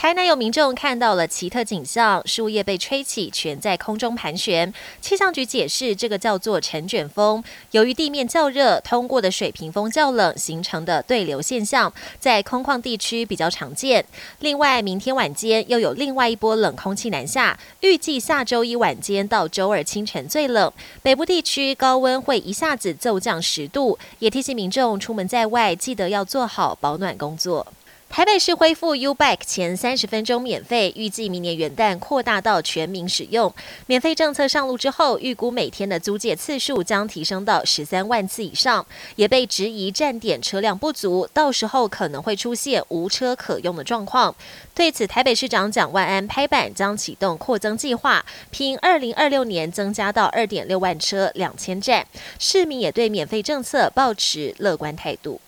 台南有民众看到了奇特景象，树叶被吹起，全在空中盘旋。气象局解释，这个叫做尘卷风，由于地面较热，通过的水平风较冷，形成的对流现象，在空旷地区比较常见。另外，明天晚间又有另外一波冷空气南下，预计下周一晚间到周二清晨最冷，北部地区高温会一下子骤降十度，也提醒民众出门在外记得要做好保暖工作。台北市恢复 U Bike 前三十分钟免费，预计明年元旦扩大到全民使用。免费政策上路之后，预估每天的租借次数将提升到十三万次以上，也被质疑站点车辆不足，到时候可能会出现无车可用的状况。对此，台北市长蒋万安拍板，将启动扩增计划，拼二零二六年增加到二点六万车、两千站。市民也对免费政策保持乐观态度。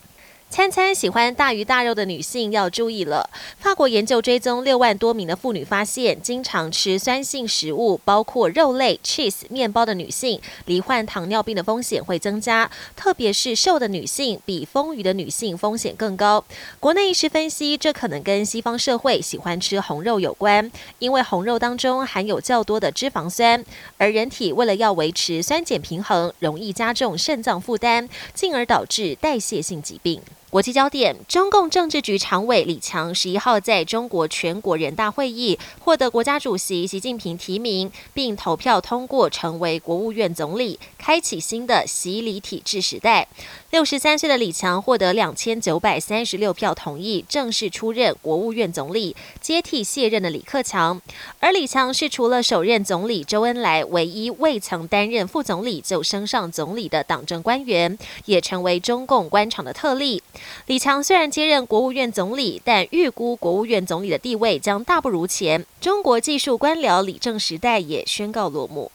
餐餐喜欢大鱼大肉的女性要注意了。法国研究追踪六万多名的妇女，发现经常吃酸性食物，包括肉类、cheese、面包的女性，罹患糖尿病的风险会增加。特别是瘦的女性，比丰腴的女性风险更高。国内医师分析，这可能跟西方社会喜欢吃红肉有关，因为红肉当中含有较多的脂肪酸，而人体为了要维持酸碱平衡，容易加重肾脏负担，进而导致代谢性疾病。国际焦点：中共政治局常委李强十一号在中国全国人大会议获得国家主席习近平提名，并投票通过成为国务院总理，开启新的习李体制时代。六十三岁的李强获得两千九百三十六票同意，正式出任国务院总理，接替卸任的李克强。而李强是除了首任总理周恩来唯一未曾担任副总理就升上总理的党政官员，也成为中共官场的特例。李强虽然接任国务院总理，但预估国务院总理的地位将大不如前。中国技术官僚理政时代也宣告落幕。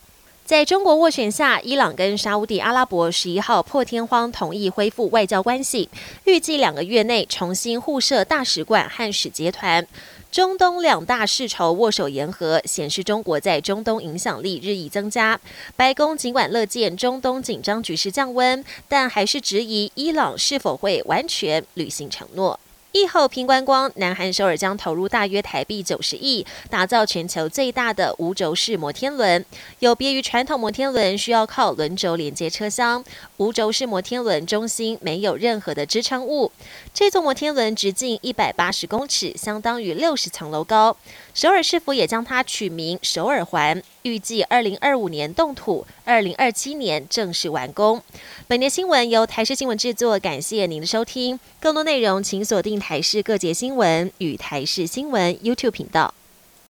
在中国斡旋下，伊朗跟沙乌地阿拉伯十一号破天荒同意恢复外交关系，预计两个月内重新互设大使馆和使节团。中东两大世仇握手言和，显示中国在中东影响力日益增加。白宫尽管乐见中东紧张局势降温，但还是质疑伊朗是否会完全履行承诺。疫后拼观光，南韩首尔将投入大约台币九十亿，打造全球最大的无轴式摩天轮。有别于传统摩天轮需要靠轮轴连接车厢，无轴式摩天轮中心没有任何的支撑物。这座摩天轮直径一百八十公尺，相当于六十层楼高。首尔市府也将它取名首尔环。预计二零二五年动土，二零二七年正式完工。本年新闻由台视新闻制作，感谢您的收听。更多内容请锁定台视各节新闻与台视新闻 YouTube 频道。